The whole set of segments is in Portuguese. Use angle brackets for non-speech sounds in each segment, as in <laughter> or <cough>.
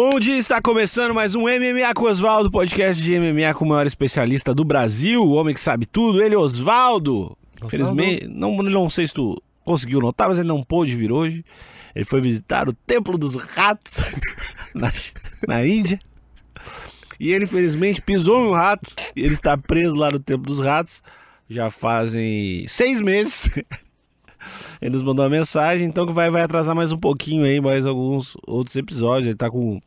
Bom dia, está começando mais um MMA com Oswaldo, podcast de MMA com o maior especialista do Brasil, o homem que sabe tudo, ele, Oswaldo. Infelizmente, não, não sei se tu conseguiu notar, mas ele não pôde vir hoje. Ele foi visitar o Templo dos Ratos <laughs> na, na Índia. E ele, infelizmente, pisou em um rato. E ele está preso lá no Templo dos Ratos. Já fazem seis meses. Ele nos mandou uma mensagem, então que vai, vai atrasar mais um pouquinho aí, mais alguns outros episódios. Ele tá com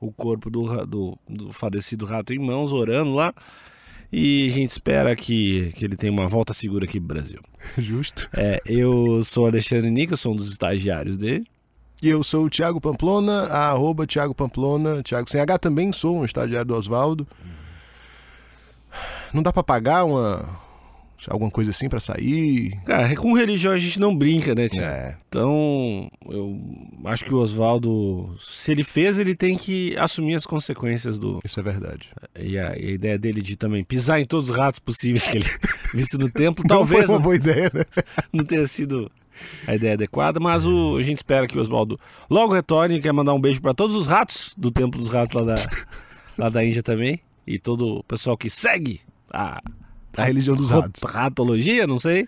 o corpo do, do, do falecido rato em mãos, orando lá. E a gente espera que, que ele tenha uma volta segura aqui pro Brasil. <laughs> Justo. É, eu sou Alexandre Nica, sou um dos estagiários dele. E eu sou o Thiago Pamplona, arroba Thiago Pamplona, Thiago sem H também sou um estagiário do Oswaldo. Não dá pra pagar uma, alguma coisa assim pra sair? Cara, com religião a gente não brinca, né, Tia? É. Então, eu acho que o Oswaldo, se ele fez, ele tem que assumir as consequências do. Isso é verdade. E a, e a ideia dele de também pisar em todos os ratos possíveis que ele <laughs> visse no templo, talvez Não foi uma boa ideia, né? <laughs> não tenha sido a ideia adequada, mas o, a gente espera que o Oswaldo logo retorne. Quer mandar um beijo para todos os ratos do Templo dos Ratos lá da, lá da Índia também. E todo o pessoal que segue a, A religião dos ratos. ratologia, não sei.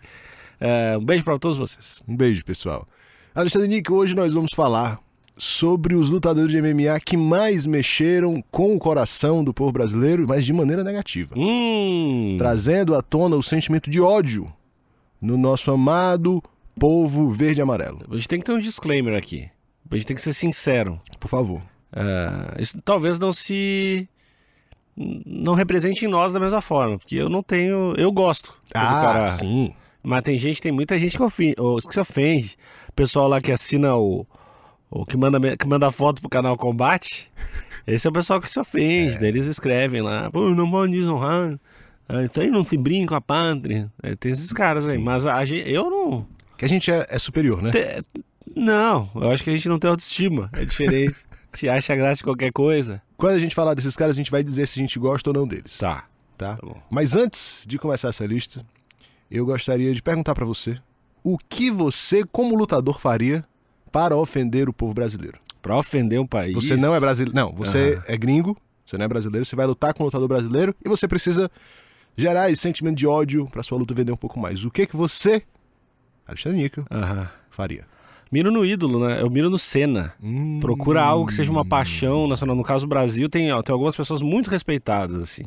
É, um beijo para todos vocês. Um beijo, pessoal. Alexandre Nick, hoje nós vamos falar sobre os lutadores de MMA que mais mexeram com o coração do povo brasileiro, mas de maneira negativa. Hum. Trazendo à tona o sentimento de ódio no nosso amado povo verde e amarelo. A gente tem que ter um disclaimer aqui. A gente tem que ser sincero. Por favor. É, isso talvez não se. Não represente em nós da mesma forma, porque eu não tenho. Eu gosto. do cara. Ah, sim. Mas tem gente, tem muita gente que, ofende, que se ofende. Pessoal lá que assina o. o que, manda, que manda foto pro canal Combate. Esse é o pessoal que se ofende. Daí eles escrevem lá, pô, não desonrar. Ah, Então aí não se brinca com a pátria. É, tem esses caras aí. Sim. Mas a gente, eu não. Que a gente é, é superior, né? te- não, eu acho que a gente não tem autoestima. É diferente. <laughs> a gente acha graça de qualquer coisa. Quando a gente falar desses caras, a gente vai dizer se a gente gosta ou não deles. Tá. Tá? Tá. Mas antes de começar essa lista, eu gostaria de perguntar pra você o que você, como lutador, faria para ofender o povo brasileiro. Pra ofender um país. Você não é brasileiro. Não, você é gringo, você não é brasileiro, você vai lutar com um lutador brasileiro e você precisa gerar esse sentimento de ódio pra sua luta vender um pouco mais. O que que você, Alexandre Níquel, Aham. faria? Miro no ídolo, né? Eu miro no Senna. Hum, Procura algo que seja uma paixão nacional. No caso, o Brasil tem, tem algumas pessoas muito respeitadas, assim.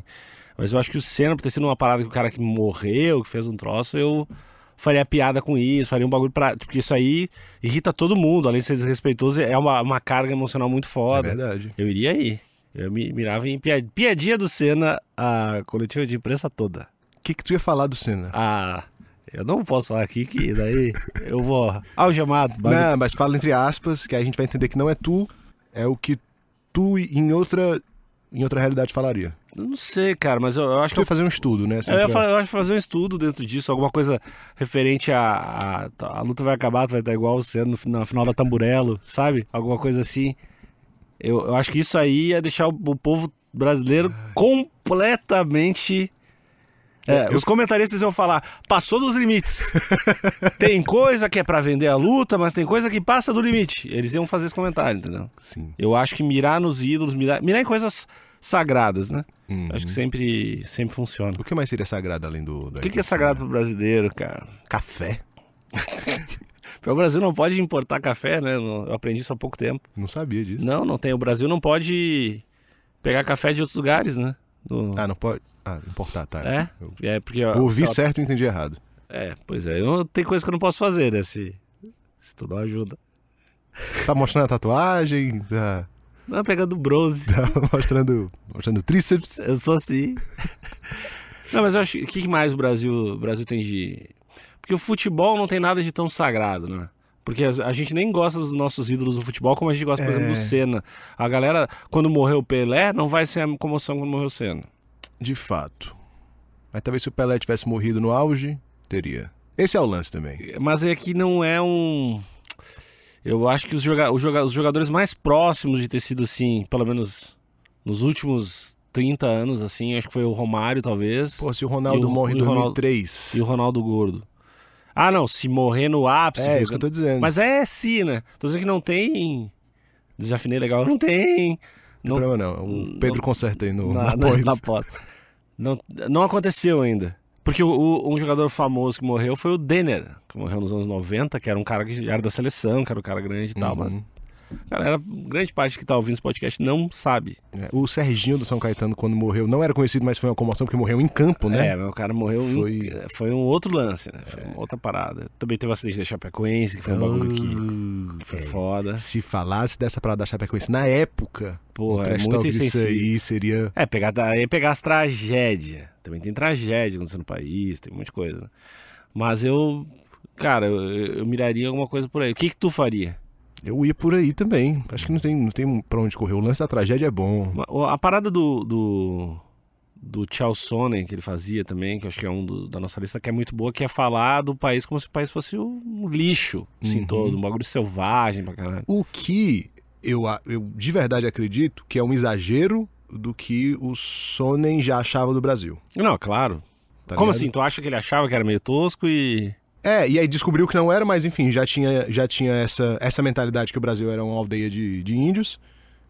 Mas eu acho que o Senna, por ter sido uma parada que o cara que morreu, que fez um troço, eu faria piada com isso, faria um bagulho pra. Porque isso aí irrita todo mundo, além de ser desrespeitoso, é uma, uma carga emocional muito É foda. verdade. eu iria aí. Eu me mirava em pia- piadinha do Senna, a coletiva de imprensa toda. O que que tu ia falar do Senna? Ah, eu não posso falar aqui que daí eu vou algemado. Não, mas fala entre aspas, que a gente vai entender que não é tu, é o que tu em outra, em outra realidade falaria. Eu Não sei, cara, mas eu, eu acho Tu que ia fazer um estudo, né? Eu, ia eu acho que fazer um estudo dentro disso, alguma coisa referente a, a. tá, a luta vai acabar, tu vai estar igual o Senna no, fi- na final da Tamburello, sabe? Alguma coisa assim. Eu, eu acho que isso aí ia deixar o, o povo brasileiro completamente. É, Eu- Os comentaristas iam falar, passou dos limites. <laughs> tem coisa que é pra vender a luta, mas tem coisa que passa do limite. Eles iam fazer esse comentário, entendeu? Sim. Eu acho que mirar nos ídolos, mirar, mirar em coisas sagradas, né? Uhum. Acho que sempre, sempre funciona. O que mais seria sagrado além do. O que, que é sagrado pro brasileiro, cara? Café? <laughs> O Brasil não pode importar café, né? Eu aprendi isso há pouco tempo. Não sabia disso. Não, não tem. O Brasil não pode pegar café de outros lugares, né? Do- Ah, não pode. Ah, importar, tá. É? Eu É porque. ó, ouvi só- certo e entendi errado. É, pois é. Eu, tem coisa que eu não posso fazer, né? Se, se tu não ajuda. Tá mostrando a tatuagem? Tá, Não, pegando bronze. tá mostrando, mostrando tríceps? Eu sou assim. não, mas eu acho. O que mais o Brasil, o Brasil tem de. Porque o futebol não tem nada de tão sagrado, né? Porque a gente nem gosta dos nossos ídolos do futebol como a gente gosta, por É. exemplo, do Senna. A galera, quando morreu o Pelé, não vai ser a comoção quando morreu o Senna. De fato. Mas talvez se o Pelé tivesse morrido no auge, teria. Esse é o lance também. Mas é que não é um. Eu acho que os, joga... os joga- os jogadores mais próximos de ter sido assim, pelo menos nos últimos 30 anos, assim, acho que foi o Romário, talvez. Pô, se o Ronaldo o- morre em e o Ronaldo- 2003. E o Ronaldo Gordo. Ah, não, se morrer no ápice. É, isso que eu tô dizendo. Mas é sim, né? Tô dizendo que não tem Desafinei legal. Não tem. Não problema não. O Pedro não, conserta aí no, na, na, pós. Na, na pós. Não, não aconteceu ainda. Porque o, o, um jogador famoso que morreu foi o Denner, que morreu nos anos 90, que era um cara que era da seleção, que era um cara grande e tal, uhum. mas Galera, grande parte que tá ouvindo esse podcast não sabe. É, o Serginho do São Caetano, quando morreu, não era conhecido, mas foi uma comoção porque morreu em campo, né? É, o cara morreu foi... Em... foi um outro lance, né? Foi é. uma outra parada. Também teve o acidente da Chapecoense, que foi um bagulho que, que foi é. foda. Se falasse dessa parada da Chapecoense na época, Porra, é muito isso aí seria... É, pegar, ia pegar as tragédias. Também tem tragédia acontecendo no país, tem um monte de coisa. Né? Mas eu, cara, eu, eu miraria alguma coisa por aí. O que que tu faria? Eu ia por aí também. Acho que não tem, não tem pra onde correr. O lance da tragédia é bom. A parada do, do, do Charles Sonnen, que ele fazia também, que acho que é um do, da nossa lista, que é muito boa, que é falar do país como se o país fosse um lixo, assim, uhum. todo, um bagulho selvagem pra caralho. O que eu, eu de verdade acredito que é um exagero do que o Sonnen já achava do Brasil. Não, claro. Tá como ligado? assim? Tu acha que ele achava que era meio tosco e. É, e aí descobriu que não era, mas enfim, já tinha, já tinha essa, essa mentalidade que o Brasil era uma aldeia de, de índios.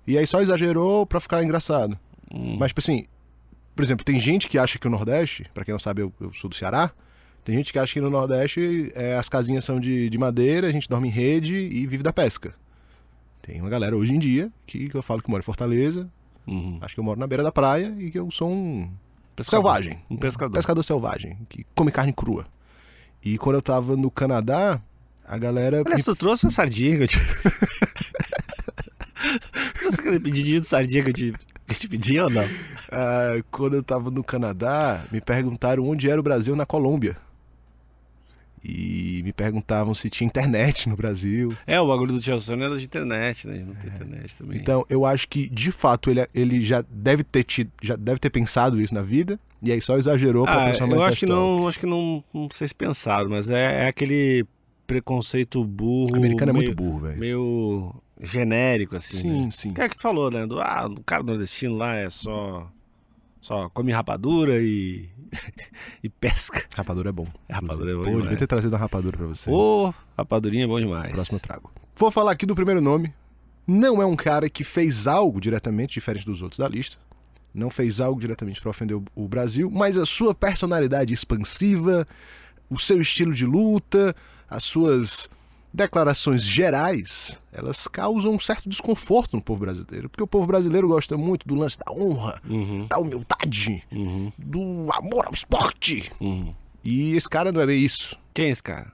E aí só exagerou pra ficar engraçado. Hum. Mas, tipo assim, por exemplo, tem gente que acha que o Nordeste, para quem não sabe, eu, eu, sou do Ceará. Tem gente que acha que no Nordeste é, as casinhas são de, de madeira, a gente dorme em rede e vive da pesca. Tem uma galera hoje em dia que, que eu falo que mora em Fortaleza, uhum. acho que eu moro na beira da praia e que eu sou um pescador, selvagem. Um pescador. Um pescador selvagem, que come carne crua. E quando eu tava no Canadá, a galera. Olha, me... tu trouxe uma sardinha que eu te. <laughs> trouxe aquele pedidinho de sardinha que eu te, que eu te pedi ou não? Ah, quando eu tava no Canadá, me perguntaram onde era o Brasil na Colômbia. E me perguntavam se tinha internet no Brasil. É, o bagulho do Chelsea era de internet, né? Não tem é. internet também. Então, eu acho que, de fato, ele, ele já deve ter tido, já deve ter pensado isso na vida. E aí só exagerou pra ah, Eu acho que não, acho que não, não sei se pensado, mas é, é aquele preconceito burro. O americano meio, é muito burro, velho. Meio genérico, assim. Sim, né? sim. Que é que tu falou, né? Do, ah, o cara nordestino lá é só. Só come rapadura e. <laughs> e pesca. Rapadura é bom. Rapadura é bom. Pô, demais. devia ter trazido uma rapadura pra vocês. Ô, rapadurinha é bom demais. Próximo trago. Vou falar aqui do primeiro nome. Não é um cara que fez algo diretamente diferente dos outros da lista. Não fez algo diretamente para ofender o Brasil, mas a sua personalidade expansiva, o seu estilo de luta, as suas declarações gerais, elas causam um certo desconforto no povo brasileiro. Porque o povo brasileiro gosta muito do lance da honra, uhum. da humildade, uhum. do amor ao esporte. Uhum. E esse cara não é bem isso. Quem é esse cara?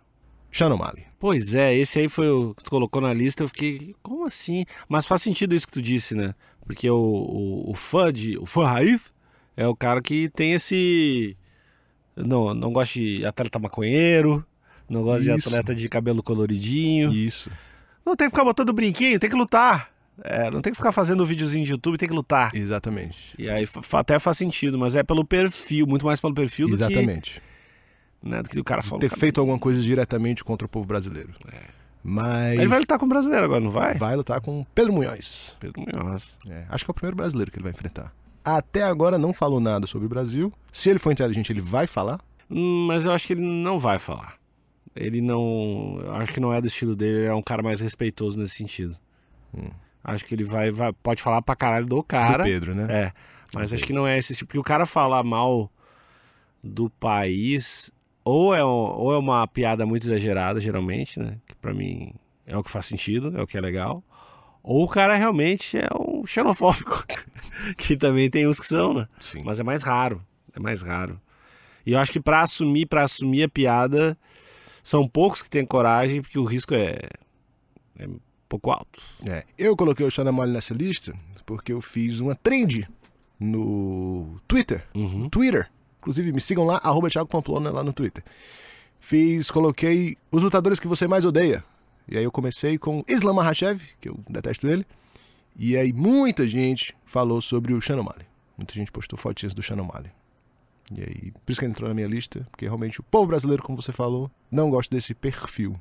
Shannon Mali. Pois é, esse aí foi o que tu colocou na lista. Eu fiquei, como assim? Mas faz sentido isso que tu disse, né? Porque o, o, o fã de. O fã raiz é o cara que tem esse. Não, não gosta de atleta maconheiro não gosta de atleta de cabelo coloridinho. Isso. Não tem que ficar botando brinquinho, tem que lutar. É, não tem que ficar fazendo videozinho de YouTube, tem que lutar. Exatamente. E aí até faz sentido, mas é pelo perfil, muito mais pelo perfil Exatamente. do que. Né, do que o cara falou. Ter feito alguma coisa diretamente contra o povo brasileiro. É. Mas. Ele vai lutar com o brasileiro agora, não vai? Vai lutar com Pedro Munhoz. Pedro Munhoz. É, acho que é o primeiro brasileiro que ele vai enfrentar. Até agora não falou nada sobre o Brasil. Se ele for inteligente, ele vai falar. Hum, mas eu acho que ele não vai falar. Ele não. Acho que não é do estilo dele, ele é um cara mais respeitoso nesse sentido. Hum. Acho que ele vai, vai, Pode falar pra caralho do cara. Do Pedro, né? É. Mas acho que não é esse tipo. Porque o cara falar mal do país. Ou é, ou é uma piada muito exagerada, geralmente, né? Que pra mim é o que faz sentido, é o que é legal. Ou o cara realmente é um xenofóbico. <laughs> que também tem uns que são, né? Sim. Mas é mais raro. É mais raro. E eu acho que para assumir, para assumir a piada, são poucos que têm coragem, porque o risco é, é um pouco alto. É. Eu coloquei o Xana Mole nessa lista porque eu fiz uma trend no Twitter. Uhum. Twitter. Inclusive, me sigam lá, arroba Thiago Pamplona lá no Twitter. Fiz, coloquei os lutadores que você mais odeia. E aí eu comecei com Islam Makhachev, que eu detesto ele. E aí muita gente falou sobre o Shannon. Muita gente postou fotinhas do Shannon. E aí, por isso que ele entrou na minha lista, porque realmente o povo brasileiro, como você falou, não gosta desse perfil.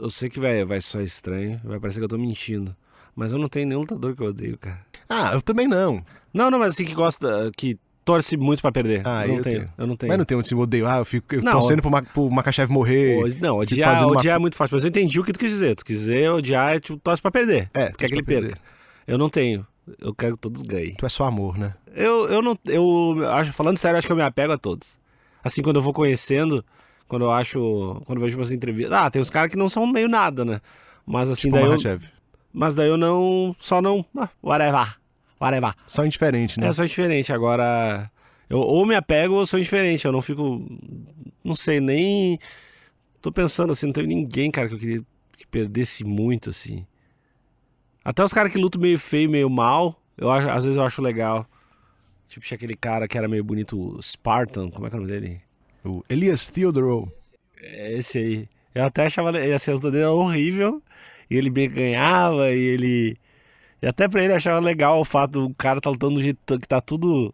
Eu sei que vai, vai só estranho, vai parecer que eu tô mentindo. Mas eu não tenho nenhum lutador que eu odeio, cara. Ah, eu também não. Não, não, mas assim que gosta. que torce muito pra perder. Ah, eu não eu tenho. tenho. Eu não tenho. Mas não tem um assim, odeio. Ah, eu fico eu Não, torcendo pro, Ma, pro Makachev morrer. Pô, Não, odiar, uma- odiar é muito fácil, mas eu entendi o que tu quis dizer. Tu quis dizer odiar é tipo, torce pra perder. É, Tu quer que ele perder. perca. Eu não tenho. Eu quero que todos ganhem. Tu é só amor, né? Eu, eu não. Eu acho, falando sério, acho que eu me apego a todos. Assim, quando eu vou conhecendo, quando eu acho. Quando eu vejo umas entrevistas. Ah, tem uns caras que não são meio nada, né? Mas assim, Tipo daí eu. Mas daí eu não. Só não. Ah, whatever. Whatever. Só indiferente, né? É só indiferente. Agora. Eu ou me apego ou sou indiferente. Eu não fico. Não sei, nem. Tô pensando assim, não teve ninguém, cara, que eu queria que perdesse muito, assim. Até os caras que lutam meio feio, meio mal, eu acho, às vezes eu acho legal. Tipo, tinha aquele cara que era meio bonito, o Spartan, como é que é o nome dele? O Elias Theodorou. É esse aí. Eu até achava, assim, as dele era horrível, e ele bem ganhava, e ele... E até pra ele achava legal o fato do cara tá lutando do jeito que tá tudo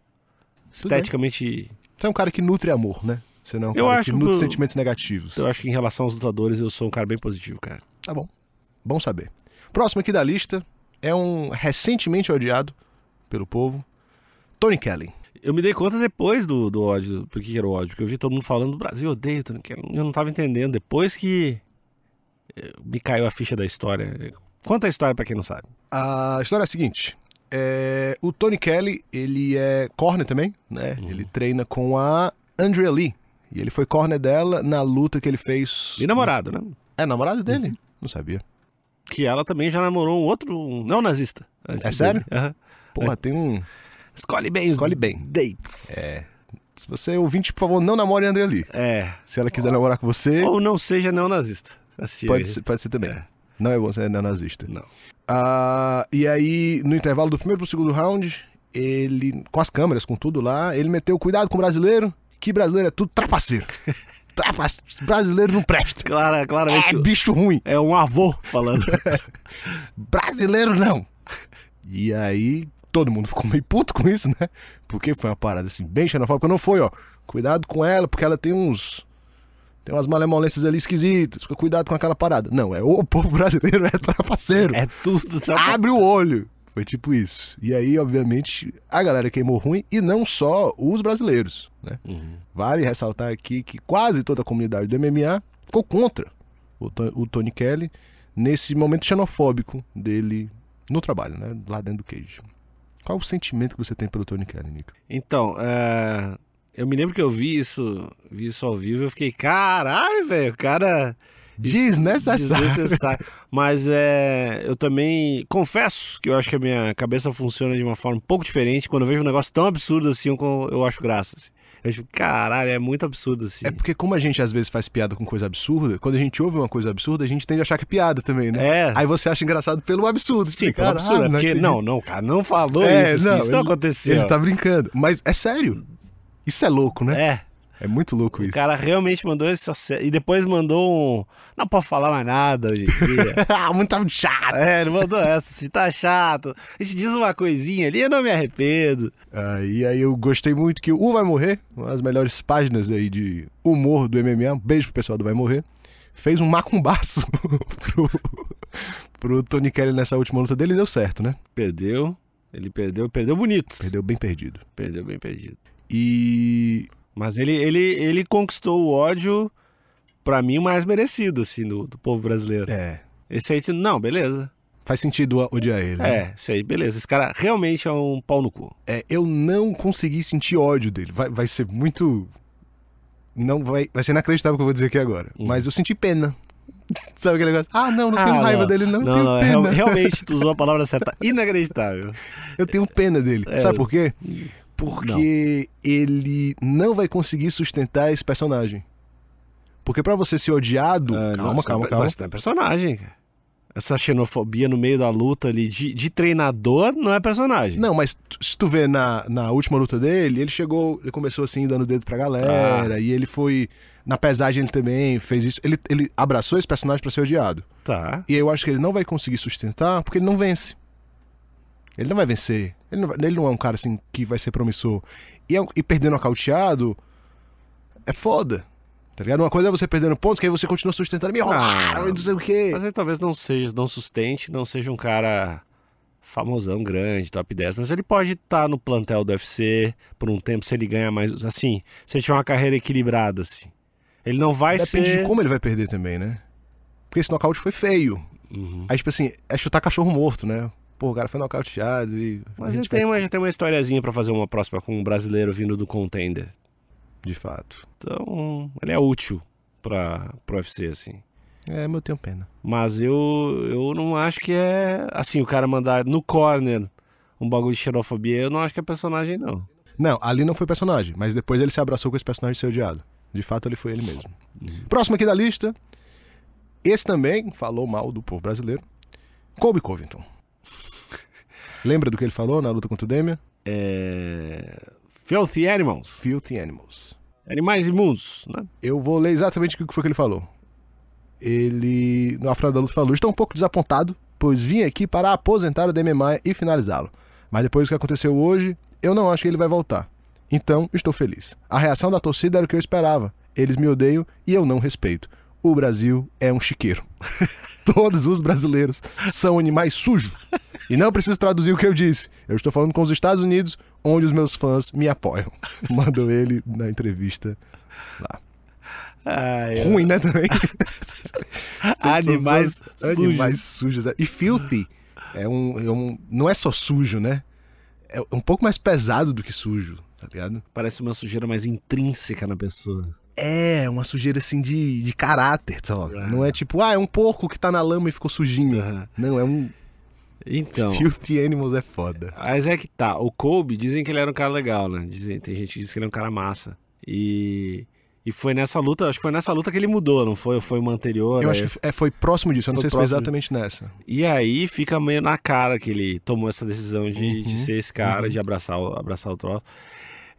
esteticamente... Você é um cara que nutre amor, né? Você não é um Eu cara acho que nutre que- sentimentos negativos. Eu acho que em relação aos lutadores eu sou um cara bem positivo, cara. Tá bom. Bom saber. Próximo aqui da lista é um recentemente odiado pelo povo, Tony Kelly. Eu me dei conta depois do, do ódio, por que que era o ódio, porque eu vi todo mundo falando do Brasil, odeio, Tony Kelly. eu não tava entendendo. Depois que eh, me caiu a ficha da história. Conta a história pra quem não sabe. A história é a seguinte. é, o Tony Kelly, ele é corner também, né? Uhum. Ele treina com a Andrea Lee. E ele foi corner dela na luta que ele fez. E namorado, né? É namorado dele? Uhum. Não sabia. Que ela também já namorou um outro um não nazista. É sério? Aham. Porra, tem um. Escolhe bem os Escolhe bem. dates. É. Se você é ouvinte, por favor, não namore a Andrea Lee. É. Se ela quiser namorar com você, Ou não seja neonazista. Assim, pode ser, pode ser também. É. Não é bom ser neonazista. Não. Ah, e aí, no intervalo do primeiro pro segundo round, ele, com as câmeras, com tudo lá, ele meteu cuidado com o brasileiro, que brasileiro é tudo trapaceiro. <laughs> Trapace... Brasileiro não presta. Clara, claramente É bicho ruim. é um avô falando. <laughs> Brasileiro não. E aí, todo mundo ficou meio puto com isso, né? Porque foi uma parada assim, bem xenofóbica. Não foi, ó. Cuidado com ela, porque ela tem uns. Tem umas malemolências ali esquisitas. Fica cuidado com aquela parada. Não, é o <laughs> povo brasileiro é trapaceiro. é tudo trapa- Abre o olho. Foi tipo isso. E aí, obviamente, a galera queimou ruim e não só os brasileiros, né? Uhum. Vale ressaltar aqui que quase toda a comunidade do MMA ficou contra o, o Tony Kelly nesse momento xenofóbico dele no trabalho, né? Lá dentro do cage. Qual o sentimento que você tem pelo Tony Kelly, Nico? Então, é, eu me lembro que eu vi isso, vi isso ao vivo, eu fiquei, caralho, velho, o cara Desnecessário. desnecessário. Mas é, eu também confesso que eu acho que a minha cabeça funciona de uma forma um pouco diferente. Quando eu vejo um negócio tão absurdo assim, eu, eu acho graça. assim. Eu caralho, é muito absurdo assim. É porque como a gente às vezes faz piada com coisa absurda, quando a gente ouve uma coisa absurda, a gente tende a achar que é piada também, né? É. Aí você acha engraçado pelo absurdo. Sim, pelo "Caralho, absurdo. É porque, acredito." não, não, cara não falou É, isso. assim, isso não ele- aconteceu. Ele tá brincando. Mas é sério. Isso é louco, né? É. É, muito louco isso. O cara realmente mandou esse ace- E depois mandou um. Não pode falar mais nada hoje em dia. <laughs> ah, muito chato. é, ele mandou essa. Se tá chato. A gente diz uma coisinha ali, eu não me arrependo. Ah, e aí eu gostei muito que o Vai Morrer, uma das melhores páginas aí de humor do MMA, um beijo pro pessoal do Vai Morrer, fez um macumbaço <laughs> pro, pro Tony Kelly nessa última luta dele e deu certo, né? Perdeu. Ele perdeu, perdeu bonito. Perdeu bem perdido. Perdeu bem perdido. E Mas ele, ele, ele conquistou o ódio, pra mim, o mais merecido, assim, do, do povo brasileiro. é, Esse aí, tu- não, beleza. faz sentido odiar ele. né? É, isso aí, beleza. Esse cara realmente é um pau no cu. É, eu não consegui sentir ódio dele. Vai, vai ser muito. Não vai, vai ser inacreditável o que eu vou dizer aqui agora. Uhum. Mas eu senti pena. <laughs> Sabe aquele negócio? Ah, não, não tenho Ah, raiva não. dele, não, Não, tenho não, é pena. real- realmente tu usou a <laughs> palavra certa. Inacreditável. Eu tenho pena dele. É. Sabe por quê? Porque ele não vai conseguir sustentar esse personagem. Porque pra você ser odiado. Ah, calma, não, calma, isso calma. Isso não é personagem, cara. Essa xenofobia no meio da luta ali de, de treinador não é personagem. Não, mas se tu vê na, na última luta dele, ele chegou, ele começou assim, dando dedo pra Ah. galera, e ele foi. Na pesagem ele também fez isso. Ele, ele abraçou esse personagem pra ser odiado. Tá. E eu acho que ele não vai conseguir sustentar porque ele não vence. Ele não vai vencer. Ele não, vai- ele não é um cara assim que vai ser promissor. E, é- e perdendo nocauteado é foda. Tá ligado? Uma coisa é você perdendo pontos, que aí você continua sustentando. Me roubaram, Ah, não sei o quê. Mas aí talvez não seja, não sustente, não seja um cara famosão, grande, top 10, mas ele pode estar no plantel do UFC por um tempo se ele ganha mais. Assim, se ele tiver uma carreira equilibrada, assim. Ele não vai Depende ser. de como ele vai perder também, né? Porque esse nocaute foi feio. Uhum. Aí, tipo assim, é chutar cachorro morto, né? Pô, o cara foi nocauteado e. a Mas ele gente vai- tem uma, já tem uma historiazinha pra fazer uma próxima com um brasileiro vindo do contender. De fato. Então, ele é útil pra, pro UFC, assim. É, mas eu tenho pena. Mas eu, eu não acho que é. Assim, o cara mandar no corner um bagulho de xenofobia, eu não acho que é personagem, não. Não, ali não foi personagem, mas depois ele se abraçou com esse personagem de ser odiado. De fato, ele foi ele mesmo. Próximo aqui da lista. Esse também falou mal do povo brasileiro. Colby Covington. Lembra do que ele falou na luta contra o Demian? É. Filthy Animals. Filthy Animals. Animais imundos, né? Eu vou ler exatamente o que foi que ele falou. Ele, no final da luta, falou: Estou um pouco desapontado, pois vim aqui para aposentar o Demian Maia e finalizá-lo. Mas depois do que aconteceu hoje, eu não acho que ele vai voltar. Então, estou feliz. A reação da torcida era o que eu esperava. Eles me odeiam e eu não respeito. O Brasil é um chiqueiro. <laughs> Todos os brasileiros são animais sujos. E não preciso traduzir o que eu disse. Eu estou falando com os Estados Unidos, onde os meus fãs me apoiam. <laughs> Mandou ele na entrevista lá. Ai, eu- Ruim, né, também? <laughs> Animais sujos. Animais sujos. é. E filthy é um, é um- Não é só sujo, né? É um pouco mais pesado do que sujo, tá ligado? Parece uma sujeira mais intrínseca na pessoa. É, uma sujeira assim de, de caráter, só. Ah. Não é tipo, ah, é um porco que tá na lama e ficou sujinho. Aham. Não, é um. Então. Filthy Animals é foda. Mas é que tá. O Kobe, dizem que ele era um cara legal, né? Dizem, tem gente que diz que ele é um cara massa. E. E foi nessa luta, acho que foi nessa luta que ele mudou, não foi? Foi uma anterior. Eu aí- acho que é, foi próximo disso. Eu não Foi sei se foi exatamente nessa. E aí fica meio na cara que ele tomou essa decisão de, Uhum, de ser esse cara, uhum. de abraçar o, abraçar o troço.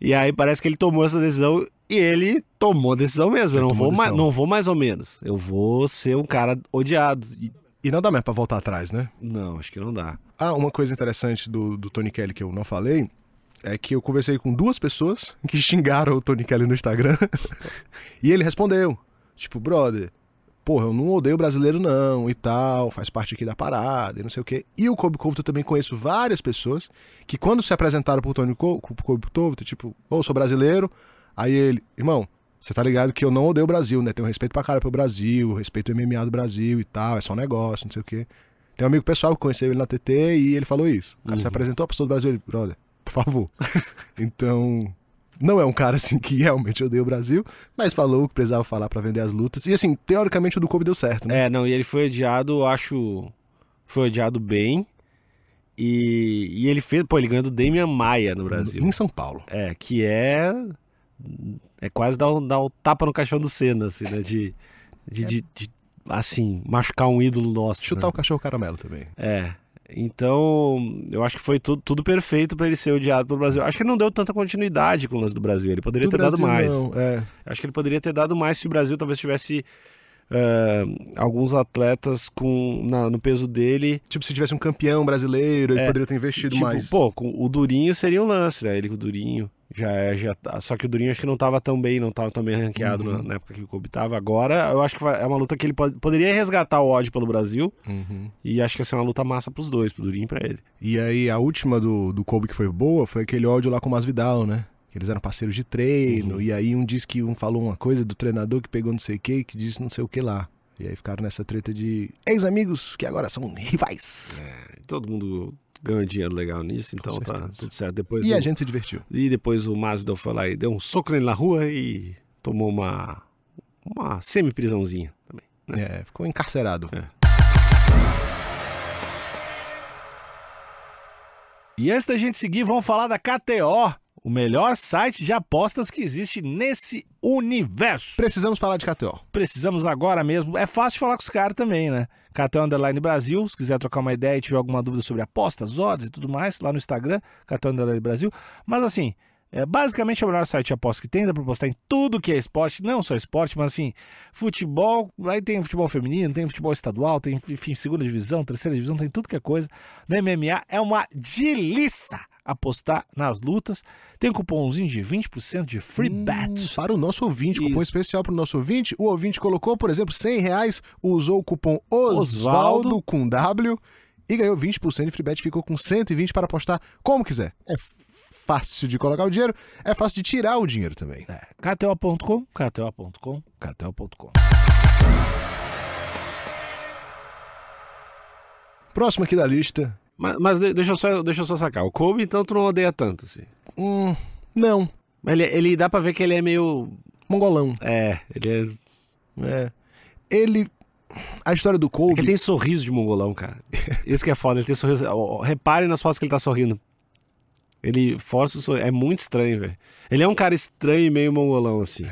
E aí parece que ele tomou essa decisão e ele tomou a decisão mesmo. Ele Eu não vou, mais, não vou mais ou menos. Eu vou ser um cara odiado. E- E não dá mais pra voltar atrás, né? não, acho que não dá. Ah, uma coisa interessante do, do Tony Kelly que eu não falei é que eu conversei com duas pessoas que <laughs> xingaram o Tony Kelly no Instagram <laughs> e ele respondeu. Tipo, brother, porra, eu não odeio brasileiro não e tal, faz parte aqui da parada e não sei o quê. E o Kobe Covington eu também conheço várias pessoas que quando se apresentaram pro Tony Co Kobe Covington, tipo, ô, sou brasileiro, aí ele, irmão, você tá ligado que eu não odeio o Brasil, né? Tenho respeito pra cara pro Brasil, respeito o MMA do Brasil e tal, é só um negócio, não sei o quê. Tem um amigo pessoal que conheceu ele na TT e ele falou isso. O cara se Uhum. apresentou a pessoa do Brasil, ele, brother, por favor. <laughs> então, não é um cara assim que realmente odeia o Brasil, mas falou o que precisava falar pra vender as lutas. E assim, teoricamente o do Kobe deu certo, né? É, não, e ele foi odiado, eu acho. Foi odiado bem. E, e ele fez. Pô, ele ganhou do Damian Maia no Brasil. Em São Paulo. É, que é. É quase dar um, dar um tapa no caixão do Senna, assim, né? De. De, de- de, assim, machucar um ídolo nosso. Chutar né? o cachorro caramelo também. É. Então, eu acho que foi tudo, tudo perfeito pra ele ser odiado pelo Brasil. Acho que ele não deu tanta continuidade com o lance do Brasil. Ele poderia Do ter dado Brasil, mais. não, é. Acho que ele poderia ter dado mais se o Brasil talvez tivesse eh, alguns atletas com na- no peso dele. Tipo, se tivesse um campeão brasileiro, ele É, poderia ter investido Tipo, mais. pô, com o Durinho seria um lance, né? Ele com o Durinho. Já, é- já tá- Só que o Durinho acho que não tava tão bem, não tava tão bem ranqueado Uhum. na, na época que o Kobe tava. Agora, eu acho que vai- é uma luta que ele pode- poderia resgatar o ódio pelo Brasil. Uhum. E acho que ia ser uma luta massa pros dois, pro Durinho e pra ele. E aí, a última do, do Kobe que foi boa foi aquele ódio lá com o Masvidal, né? Que Eles eram parceiros de treino, Uhum. e aí um disse que um falou uma coisa do treinador que pegou não sei o que, que disse não sei o que lá. E aí ficaram nessa treta de ex-amigos que agora são rivais. Todo mundo ganhou dinheiro legal nisso, então tá tudo certo. Depois E o- a gente se divertiu. E depois o Masvidal foi lá e deu um soco nele na rua e tomou uma, uma semi-prisãozinha também. É, ficou encarcerado. É. E antes da gente seguir, vamos falar da KTO, o melhor site de apostas que existe nesse universo. Precisamos falar de KTO. Precisamos agora mesmo. É fácil falar com os caras também, né? KTO Underline Brasil, se quiser trocar uma ideia e tiver alguma dúvida sobre apostas, odds e tudo mais, lá no Instagram, KTO Underline Brasil. Mas assim, é basicamente é o melhor site de apostas que tem, dá pra postar em tudo que é esporte, não só esporte, mas assim, futebol, aí tem futebol feminino, tem futebol estadual, tem, enfim, segunda divisão, terceira divisão, tem tudo que é coisa. No MMA é uma delícia apostar nas lutas. Tem cupomzinho de 20% de free Hum, bet. Para o nosso ouvinte, cupom Isso. especial para o nosso ouvinte. O ouvinte colocou, por exemplo, 100 reais, usou o cupom Osvaldo. Osvaldo com W e ganhou 20% de free bet, ficou com 120 para apostar como quiser. É fácil de colocar o dinheiro, é fácil de tirar o dinheiro também. É, KTO.com, KTO.com, KTO.com. Próximo aqui da lista. Mas, mas de- deixa, eu só, deixa eu só sacar. O Kobe, então, tu não odeia tanto, assim. Hum, não. Ele, ele dá pra ver que ele é meio. Mongolão. É, ele é. É. Ele. A história do é Kobe. que ele tem sorriso de mongolão, cara. Isso que é foda, ele tem sorriso. Reparem nas fotos que ele tá sorrindo. Ele força o sorriso. É muito estranho, velho. Ele é um cara estranho e meio mongolão, assim.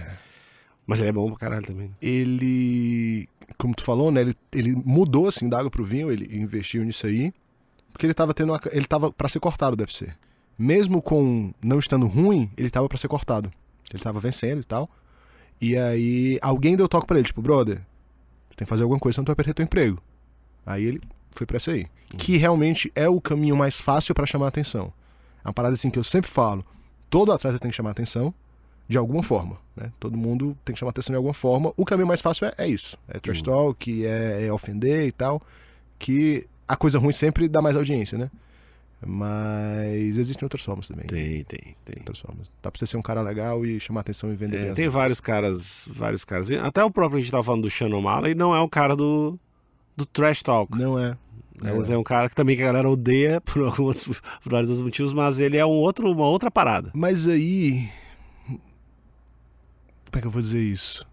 Mas ele é bom pra caralho também. ele, como tu falou, né, ele, ele mudou assim da água pro vinho, ele investiu nisso aí, porque ele tava tendo uma, ele tava para ser cortado, deve ser. Mesmo com não estando ruim, ele tava para ser cortado. Ele tava vencendo e tal. E aí alguém deu toque pra ele, tipo, brother, tem que fazer alguma coisa, senão tu vai perder teu emprego. Aí ele foi pra essa aí, que realmente é o caminho mais fácil pra chamar a atenção. É uma parada assim que eu sempre falo, todo atleta tem que chamar a atenção de alguma forma, né? Todo mundo tem que chamar atenção de alguma forma. O caminho mais fácil é, é isso, é trash talk, é, é ofender e tal, que a coisa ruim sempre dá mais audiência, né? Mas existem outras formas também. Tem, tem, tem. Outras formas. Dá pra você ser um cara legal e chamar atenção e vender É, bem. tem vários caras, vários caras. E Até o próprio que a gente tava falando do Shannon Malley não é o cara do, do trash talk. Não é. né? Mas é um cara que também que a galera odeia <laughs> por alguns por vários motivos, mas ele é um outro, uma outra parada. Mas aí. Como é que eu vou dizer isso?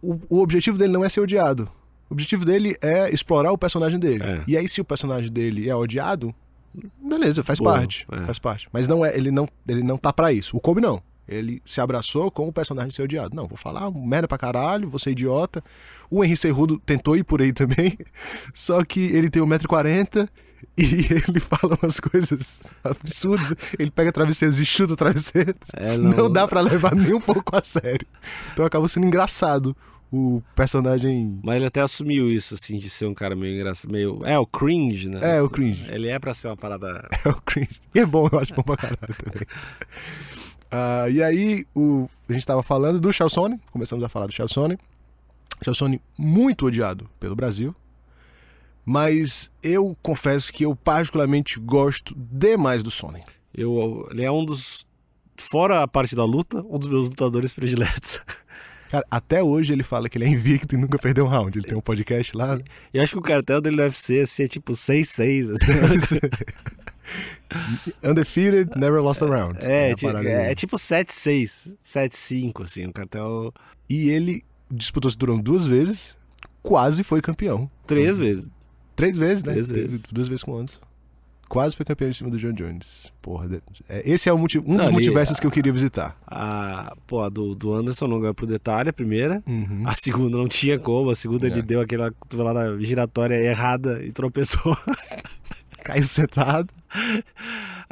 O, o objetivo dele não é ser odiado. O objetivo dele é explorar o personagem dele. É. E aí, se o personagem dele é odiado, beleza, faz Boa, parte. é. Faz parte. Mas não é, ele não, ele não tá pra isso. O Kobe não. Ele se abraçou com o personagem ser odiado. Não, vou falar merda pra caralho, vou ser idiota. O Henry Cerrudo tentou ir por aí também. <laughs> Só que ele tem 1,40m e <laughs> ele fala umas coisas absurdas. Ele pega travesseiros e chuta travesseiros. É, não... não- dá pra levar nem um pouco a sério. Então acaba sendo engraçado o personagem. Mas ele até assumiu isso, assim, de ser um cara meio engraçado, meio... É, o cringe, né? É, o cringe. Ele é pra ser uma parada... <laughs> É o cringe. E é bom, eu acho bom pra caralho também. <laughs> Ah, e aí, o... a gente tava falando do Chalsone, começamos a falar do Chalsone. Chalsone muito odiado pelo Brasil. Mas eu confesso que eu particularmente gosto demais do Sony. Eu, ele é um dos... Fora a parte da luta, um dos meus lutadores prediletos. <laughs> Cara, até hoje ele fala que ele é invicto e nunca perdeu um round. Ele tem um podcast lá. E acho que o cartel dele no UFC assim, é tipo 6-6, assim. Undefeated, never lost a round. É, tipo, parada é, dele. é tipo 7-6, 7-5, assim, o cartel E ele disputou o cinturão duas vezes, quase foi campeão. três vezes. Três vezes, né? Três vezes. Duas vezes com o Anderson. Quase foi campeão em cima do John Jones. Porra, é, esse é o multi- um Não, dos ali- multiversos que eu queria visitar. A, pô, a do, do Anderson não ganhou pro detalhe, a primeira. Uhum. A segunda não tinha como, a segunda ele É. deu aquela cotovelada giratória errada e tropeçou. <laughs> Caiu sentado. <laughs>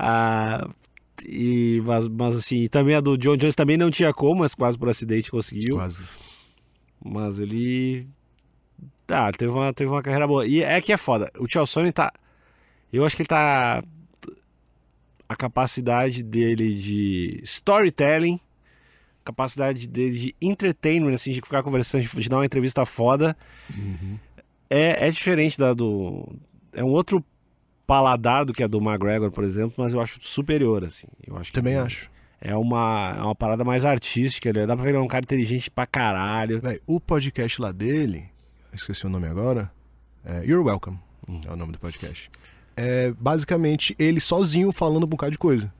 Ah, e, mas, mas assim, e também a do John Jones também não tinha como, mas quase por acidente conseguiu. Quase. Mas ele. Tá, teve uma, teve uma carreira boa. E é que é foda. O Chelsea tá. Eu acho que ele tá. A capacidade dele de storytelling, capacidade dele de entertainment, assim, de ficar conversando, de, dar uma entrevista foda, Uhum. é, é diferente da do. É um outro paladar do que a do McGregor, por exemplo, mas eu acho superior, assim. Eu acho que Também acho. É uma, é uma parada mais artística, ele dá pra ver que ele é um cara inteligente pra caralho. Véi, o podcast lá dele, esqueci o nome agora, é You're Welcome, Uhum. é o nome do podcast. É basicamente ele sozinho falando um bocado de coisa.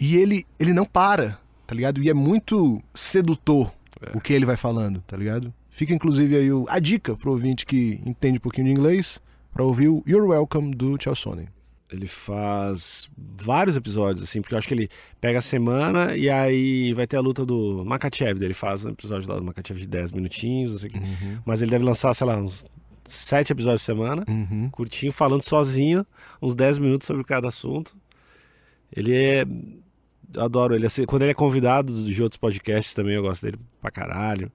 E ele, ele não para, tá ligado? E é muito sedutor É. o que ele vai falando, tá ligado? Fica inclusive aí o- a dica pro ouvinte que entende um pouquinho de inglês pra ouvir o You're Welcome do Chelsea. Ele faz vários episódios, assim, porque eu acho que ele pega a semana e aí vai ter a luta do Makachev. Ele faz um episódio lá do Makachev de 10 minutinhos, não sei o quê. Mas ele deve lançar, sei lá, uns 7 episódios por semana, Uhum. curtinho, falando sozinho, uns 10 minutos sobre cada assunto. Ele é. Eu adoro ele. Assim, quando ele é convidado de outros podcasts também, eu gosto dele pra caralho.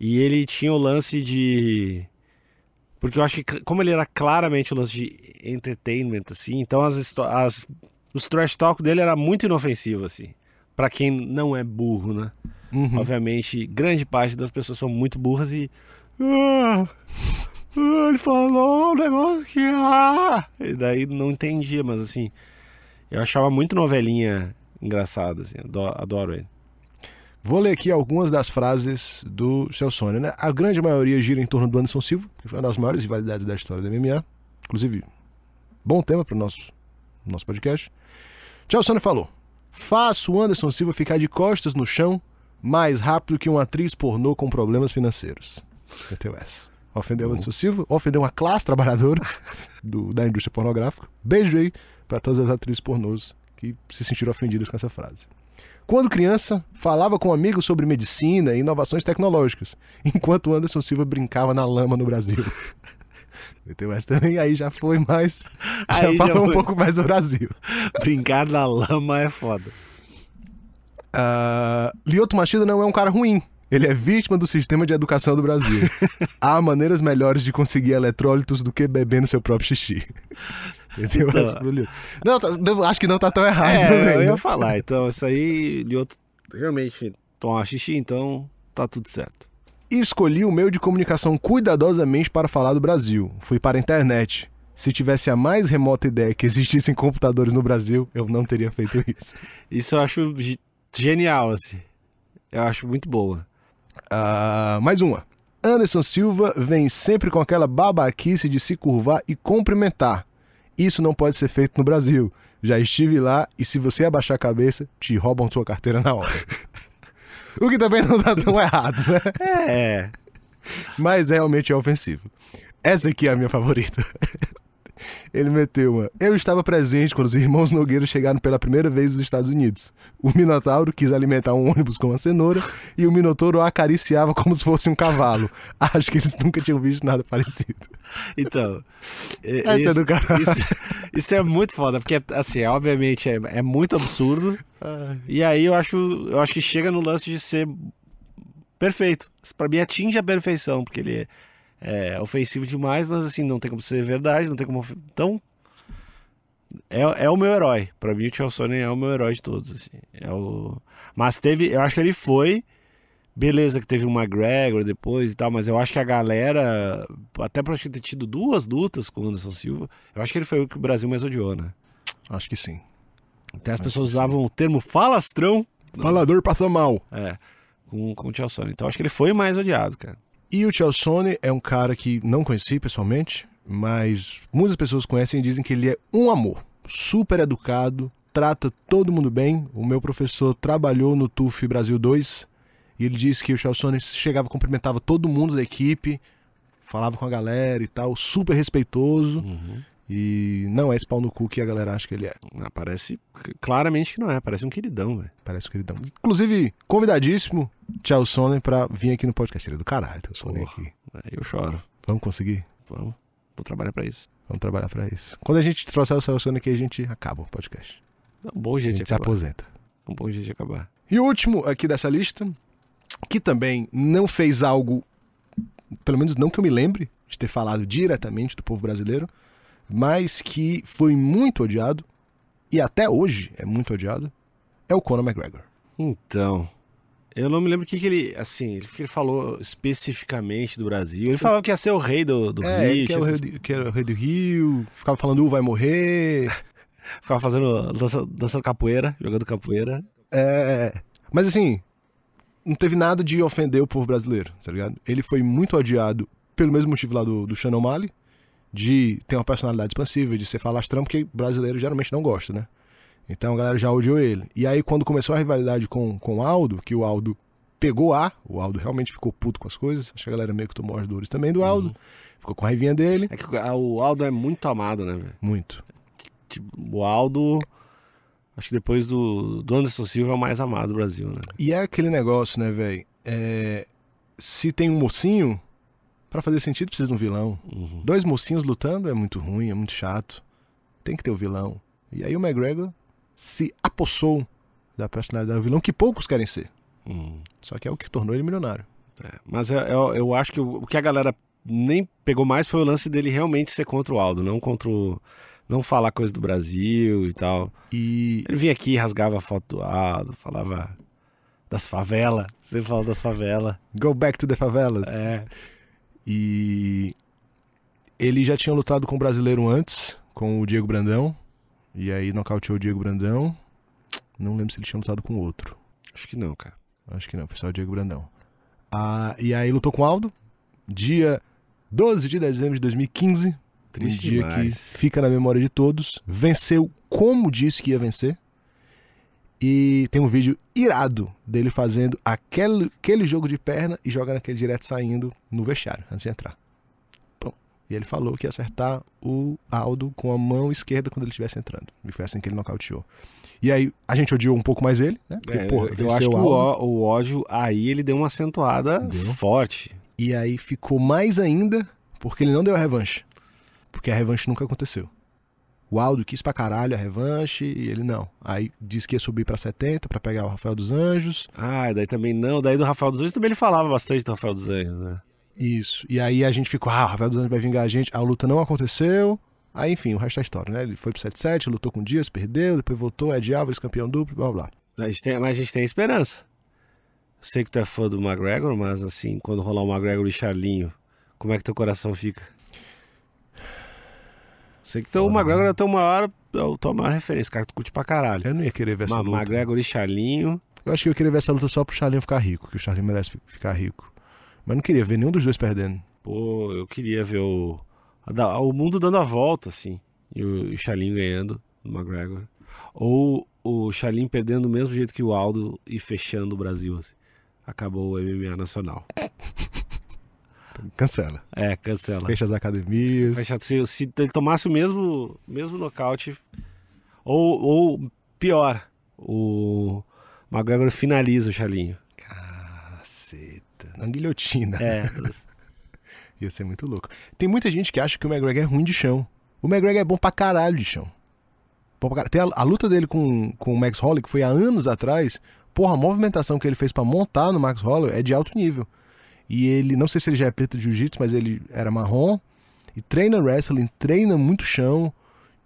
E ele tinha o lance de. Porque eu acho que, como ele era claramente o lance de entertainment, assim, então as, as os trash talk dele era muito inofensivo, assim. Pra quem não é burro, né? Uhum. Obviamente, grande parte das pessoas são muito burras e. Ah, <laughs> Ele falou um negócio que. Ah! E daí não entendia, mas assim. Eu achava muito novelinha engraçada, assim. Adoro, adoro ele. Vou ler aqui algumas das frases do Celsone, né? A grande maioria gira em torno do Anderson Silva, que foi uma das maiores rivalidades da história da MMA. Inclusive, bom tema para o nosso, nosso podcast. Celsone falou: Faço o Anderson Silva ficar de costas no chão mais rápido que uma atriz pornô com problemas financeiros. Meteu essa. Ofendeu o Anderson Silva, ofendeu uma classe trabalhadora <laughs> do, da indústria pornográfica. Beijo aí para todas as atrizes pornôs que se sentiram ofendidas com essa frase. Quando criança, falava com amigos sobre medicina e inovações tecnológicas, enquanto Anderson Silva brincava na lama no Brasil. <laughs> Meteu essa também, aí já foi mais. <laughs> Aí já falou um pouco mais do Brasil. Brincar na lama é foda. Ah, Lioto Machida não é um cara ruim. Ele é vítima do sistema de educação do Brasil. <laughs> Há maneiras melhores de conseguir eletrólitos do que bebendo seu próprio xixi. <laughs> Então- Lioto. Não, tá- acho que não tá tão errado É, também. eu né? ia falar. Então, isso aí, Lioto realmente toma xixi, então tá tudo certo. Escolhi o meio de comunicação cuidadosamente para falar do Brasil. Fui para a internet. Se tivesse a mais remota ideia que existissem computadores no Brasil, eu não teria feito isso. Isso eu acho ge- genial, assim. Eu acho muito boa. Ah, mais uma. Anderson Silva vem sempre com aquela babaquice de se curvar e cumprimentar. Isso não pode ser feito no Brasil. Já estive lá e se você abaixar a cabeça, te roubam sua carteira na hora. <laughs> o que também não tá tão errado, né? É. Mas realmente é ofensivo. Essa aqui é a minha favorita. Ele meteu uma. Eu estava presente quando os irmãos Nogueira chegaram pela primeira vez nos Estados Unidos. O Minotauro quis alimentar um ônibus com uma cenoura e o Minotouro o acariciava como se fosse um cavalo. <laughs> Acho que eles nunca tinham visto nada parecido. Então. é- Essa é isso, do caralho. Isso, isso é muito foda, porque, assim, obviamente é, é muito absurdo. E aí eu acho, eu acho que chega no lance de ser perfeito. Pra mim atinge a perfeição, porque ele é, ofensivo demais, mas assim, não tem como ser verdade, não tem como. Então. É, é o meu herói. Pra mim, o Chael Sonnen é o meu herói de todos. Assim. É o... Mas teve. Eu acho que ele foi. Beleza, que teve o McGregor depois e tal, mas eu acho que a galera. Até pra ter tido duas lutas com o Anderson Silva, eu acho que ele foi o que o Brasil mais odiou, né? Acho que sim. Até as Acho pessoas sim. usavam o termo falastrão Falador passa mal. é, com, com o Chael Sonnen. Então acho que ele foi mais odiado, cara. E o Chelsone é um cara que não conheci pessoalmente, mas muitas pessoas conhecem e dizem que ele é um amor. Super educado, trata todo mundo bem. O meu professor trabalhou no TUF Brasil 2 e ele disse que o Chelsone chegava, cumprimentava todo mundo da equipe, falava com a galera e tal, super respeitoso. E não é esse pau no cu que a galera acha que ele é. Ah, parece claramente que não é, parece um queridão, velho. Parece que ele dá. Inclusive, convidadíssimo, Chelsone, pra vir aqui no podcast. Ele é do caralho, Chelsone Porra. aqui. É, Eu choro. Vamos conseguir? Vamos. Vou trabalhar pra isso. Vamos trabalhar pra isso. Quando a gente trouxer o Celso aqui, a gente acaba o podcast. É um bom A jeito gente de se acabar. aposenta. É um bom jeito de acabar. E o último aqui dessa lista, que também não fez algo, pelo menos não que eu me lembre de ter falado diretamente do povo brasileiro, mas que foi muito odiado, e até hoje é muito odiado, é o Conor McGregor. Então, eu não me lembro o que, que ele, assim, o que ele falou especificamente do Brasil. Ele falava que ia ser o rei do, do é, Rio, que, é rei do, que era o rei do Rio, ficava falando, uh, vai morrer. <laughs> ficava fazendo, dança- dançando capoeira, jogando capoeira. É, mas assim, não teve nada de ofender o povo brasileiro, tá ligado? Ele foi muito odiado pelo mesmo motivo lá do, do Sean O'Malley, de ter uma personalidade expansiva, de ser falastrão, porque brasileiro geralmente não gosta, né? Então a galera já odiou ele. E aí quando começou a rivalidade com, com o Aldo, que o Aldo pegou A, o Aldo realmente ficou puto com as coisas, acho que a galera meio que tomou as dores também do Aldo, ficou com a raivinha dele. É que o Aldo é muito amado, né, velho? Muito. Tipo, o Aldo, acho que depois do, do Anderson Silva é o mais amado do Brasil, né? E é aquele negócio, né, velho? É, se tem um mocinho, pra fazer sentido precisa de um vilão. Uhum. Dois mocinhos lutando é muito ruim, é muito chato. Tem que ter o vilão. E aí o McGregor se apossou da personalidade do vilão que poucos querem ser. Uhum. Só que é o que tornou ele milionário. É, Mas eu, eu, eu acho que o, o que a galera nem pegou mais foi o lance dele realmente ser contra o Aldo, não contra o. Não falar coisa do Brasil e tal. E Ele vinha aqui, rasgava a foto do Aldo, falava das favelas. Você fala das favelas. go back to the favelas. É. E Ele já tinha lutado com o brasileiro antes, com o Diego Brandão. E aí nocauteou o Diego Brandão. Não lembro se ele tinha lutado com outro. Acho que não, cara. Acho que não, foi só o Diego Brandão. Ah, e aí lutou com o Aldo. Dia 12 de dezembro de 2015. Triste um dia demais. que fica na memória de todos. Venceu como disse que ia vencer. E tem um vídeo irado dele fazendo aquele, aquele jogo de perna e jogando aquele direto saindo no vestiário, antes de entrar. E ele falou que ia acertar o Aldo com a mão esquerda quando ele estivesse entrando. E foi assim que ele nocauteou. E aí a gente odiou um pouco mais ele, né? Porque, É, porra, eu acho que o, o ódio aí ele deu uma acentuada Deu. forte. E aí ficou mais ainda porque ele não deu a revanche. Porque a revanche nunca aconteceu. O Aldo quis pra caralho a revanche e ele não. Aí disse que ia subir pra 70 pra pegar o Rafael dos Anjos. Ah, daí também não. Daí do Rafael dos Anjos também ele falava bastante do Rafael dos Anjos, né? Isso. E aí a gente ficou, ah, o Rafael dos Anjos vai vingar a gente. A luta não aconteceu. Aí, enfim, o resto é história, né? Ele foi pro 7-7, lutou com o Dias, perdeu, depois voltou, é de Álvares, campeão duplo, blá blá. A gente tem, mas a gente tem esperança. Eu sei que tu é fã do McGregor, mas assim, quando rolar o McGregor e Charlinho, como é que teu coração fica? Sei que teu, o McGregor né? é a tua maior, a tua maior referência, cara, tu curte pra caralho. Eu não ia querer ver essa Ma- luta. McGregor e Charlinho, Eu acho que eu queria ver essa luta só pro Charlinho ficar rico, que o Charlinho merece fi- ficar rico. Mas não queria ver nenhum dos dois perdendo. pô, eu queria ver o, o mundo dando a volta, assim, e o, o Charlinho ganhando do McGregor. Ou o Charlinho perdendo do mesmo jeito que o Aldo e fechando o Brasil, assim. Acabou o MMA nacional. <laughs> Cancela. É, cancela. Fecha as academias. Fechado. Se, se ele tomasse o mesmo, mesmo nocaute, ou, ou pior, o McGregor finaliza o Charlinho. Caceta. Na guilhotina. É, <laughs> Ia ser muito louco. Tem muita gente que acha que o McGregor é ruim de chão. O McGregor é bom pra caralho de chão. Tem a, a luta dele com, com o Max Holloway, que foi há anos atrás. Porra, a movimentação que ele fez pra montar no Max Holloway é de alto nível. E ele, não sei se ele já é preto de jiu-jitsu, mas ele era marrom. E treina wrestling, treina muito chão.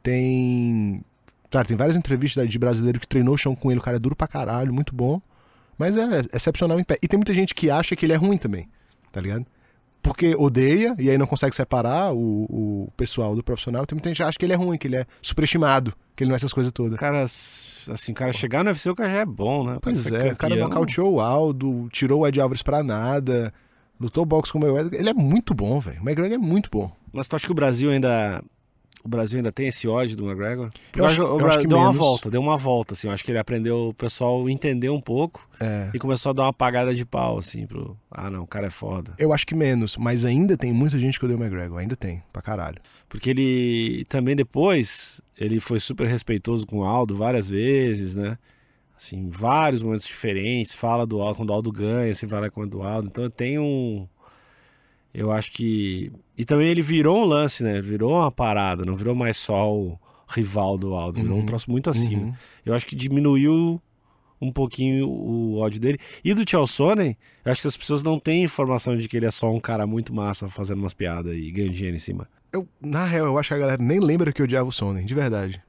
Tem. Cara, tem várias entrevistas de brasileiro que treinou chão com ele. O cara é duro pra caralho, muito bom. Mas é excepcional em pé. E tem muita gente que acha que ele é ruim também, tá ligado? Porque odeia e aí não consegue separar o, o pessoal do profissional. Tem muita gente que acha que ele é ruim, que ele é superestimado, que ele não é essas coisas todas. o cara, assim, o cara chegar no UFC, o cara já é bom, né? Pois é, o cara campeão. nocauteou o Aldo, tirou o Ed Alvarez pra nada, lutou boxe com o Mayweather. Ele é muito bom, velho. O McGregor é muito bom. Mas tu acha que o Brasil ainda. O Brasil ainda tem esse ódio do McGregor? Eu acho- que o eu acho que deu uma menos. volta, deu uma volta, assim. Eu acho que ele aprendeu, o pessoal entendeu um pouco É. e começou a dar uma apagada de pau, assim, pro. Ah, não, o cara é foda. Eu acho que menos, mas ainda tem muita gente que odeia o McGregor. Ainda tem, pra caralho. Porque ele também depois, ele foi super respeitoso com o Aldo várias vezes, né? Assim, vários momentos diferentes, fala do Aldo, quando o Aldo ganha, você vai lá quando o Aldo. Então tem um. Eu acho que. E também ele virou um lance, né? Virou uma parada, não virou mais só o rival do Aldo, virou um Uhum. troço muito acima. Uhum. Eu acho que diminuiu um pouquinho o ódio dele. E do Chael Sonnen, eu acho que as pessoas não têm informação de que ele é só um cara muito massa fazendo umas piadas e ganhando dinheiro em cima. Eu, na real, eu acho que a galera nem lembra que odiava o Sonnen, de verdade.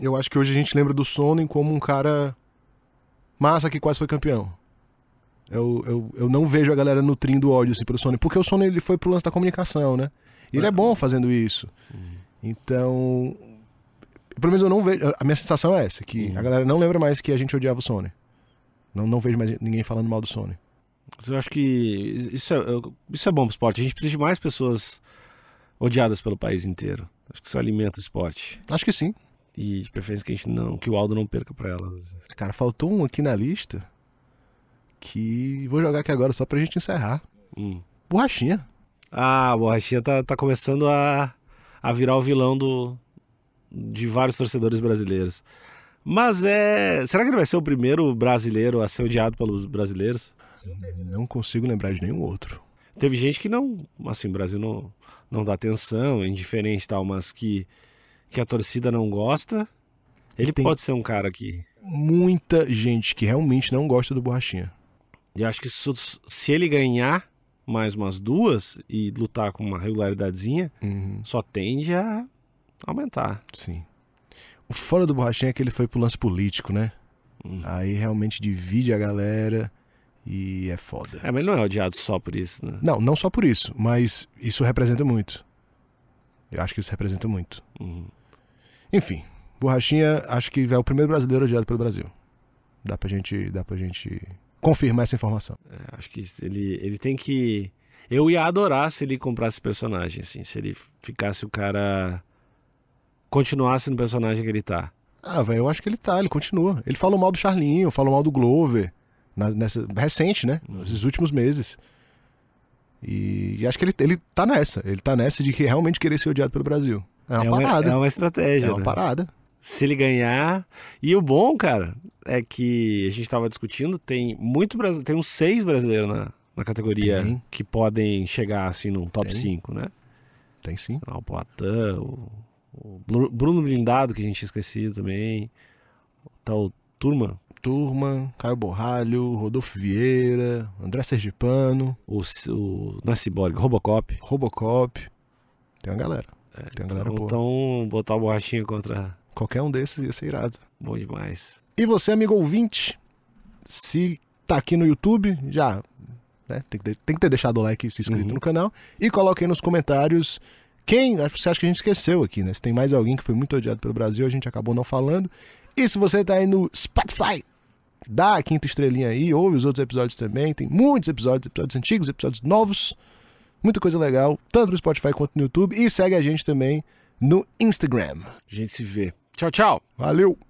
Eu acho que hoje a gente lembra do Sonnen como um cara massa que quase foi campeão. Eu, eu, eu não vejo a galera nutrindo ódio assim pelo Sonnen, porque o Sonnen ele foi pro lance da comunicação, né? E ele é bom fazendo isso. Então, pelo menos eu não vejo. A minha sensação é essa, que Uhum. a galera não lembra mais que a gente odiava o Sonnen. Não, não vejo mais ninguém falando mal do Sonnen. Eu acho que isso é, isso é bom pro esporte. A gente precisa de mais pessoas odiadas pelo país inteiro. Acho que isso alimenta o esporte. Acho que sim. E de preferência que a gente não, que o Aldo não perca pra elas. Cara, faltou um aqui na lista que vou jogar aqui agora só pra gente encerrar. Hum. Borrachinha. Ah, a Borrachinha tá, tá começando a, a virar o vilão do, de vários torcedores brasileiros. Mas é. Será que ele vai ser o primeiro brasileiro a ser odiado pelos brasileiros? Não consigo lembrar de nenhum outro. Teve gente que não. Assim, o Brasil não, não dá atenção, é indiferente e tal, mas que, que a torcida não gosta. Ele Tem- pode ser um cara que. Muita gente que realmente não gosta do Borrachinha. E acho que se, ele ganhar mais umas duas e lutar com uma regularidadezinha, Uhum, só tende a aumentar. sim. O fora do Borrachinha é que ele foi pro lance político, né? Hum. Aí realmente divide a galera e é foda. É, mas ele não é odiado só por isso, né? Não, não só por isso, mas isso representa muito. Eu acho que isso representa muito. Uhum. Enfim, Borrachinha, acho que é o primeiro brasileiro odiado pelo Brasil. Dá pra gente, dá pra gente confirmar essa informação. É, acho que ele, ele tem que. Eu ia adorar se ele comprasse personagem, assim, se ele ficasse o cara. continuasse no personagem que ele tá. Ah, velho, eu acho que ele tá, ele continua. Ele falou mal do Charlinho, falou mal do Glover. Na, nessa, recente, né? Nesses últimos meses. E, e acho que ele, ele tá nessa. Ele tá nessa de que realmente querer ser odiado pelo Brasil. É uma parada. É uma estratégia. É uma né? parada. Se ele ganhar. E o bom, cara, é que a gente tava discutindo, tem muito brasileiro. Tem uns seis brasileiros na, na categoria Tem. que podem chegar assim num top Tem. 5, né? Tem sim. O Poitin, o, o Bru- Bruno Blindado, que a gente esquecido também. O tal Turma, Turma, Caio Borralho, Rodolfo Vieira, André Sergipano, o, o não é Cyborg, Robocop. Robocop. Tem uma galera. Tem uma galera Então, boa. então, botar o borrachinha contra. Qualquer um desses ia ser irado. Bom demais. E você, amigo ouvinte, se tá aqui no YouTube, já né, tem, que ter, tem que ter deixado o like e se inscrito Uhum. no canal. E coloque aí nos comentários quem que você acha que a gente esqueceu aqui, né? Se tem mais alguém que foi muito odiado pelo Brasil, a gente acabou não falando. E se você tá aí no Spotify, dá a quinta estrelinha aí, ouve os outros episódios também. Tem muitos episódios, episódios antigos, episódios novos. Muita coisa legal, tanto no Spotify quanto no YouTube. E segue a gente também no Instagram. A gente se vê. Tchau, tchau. Valeu!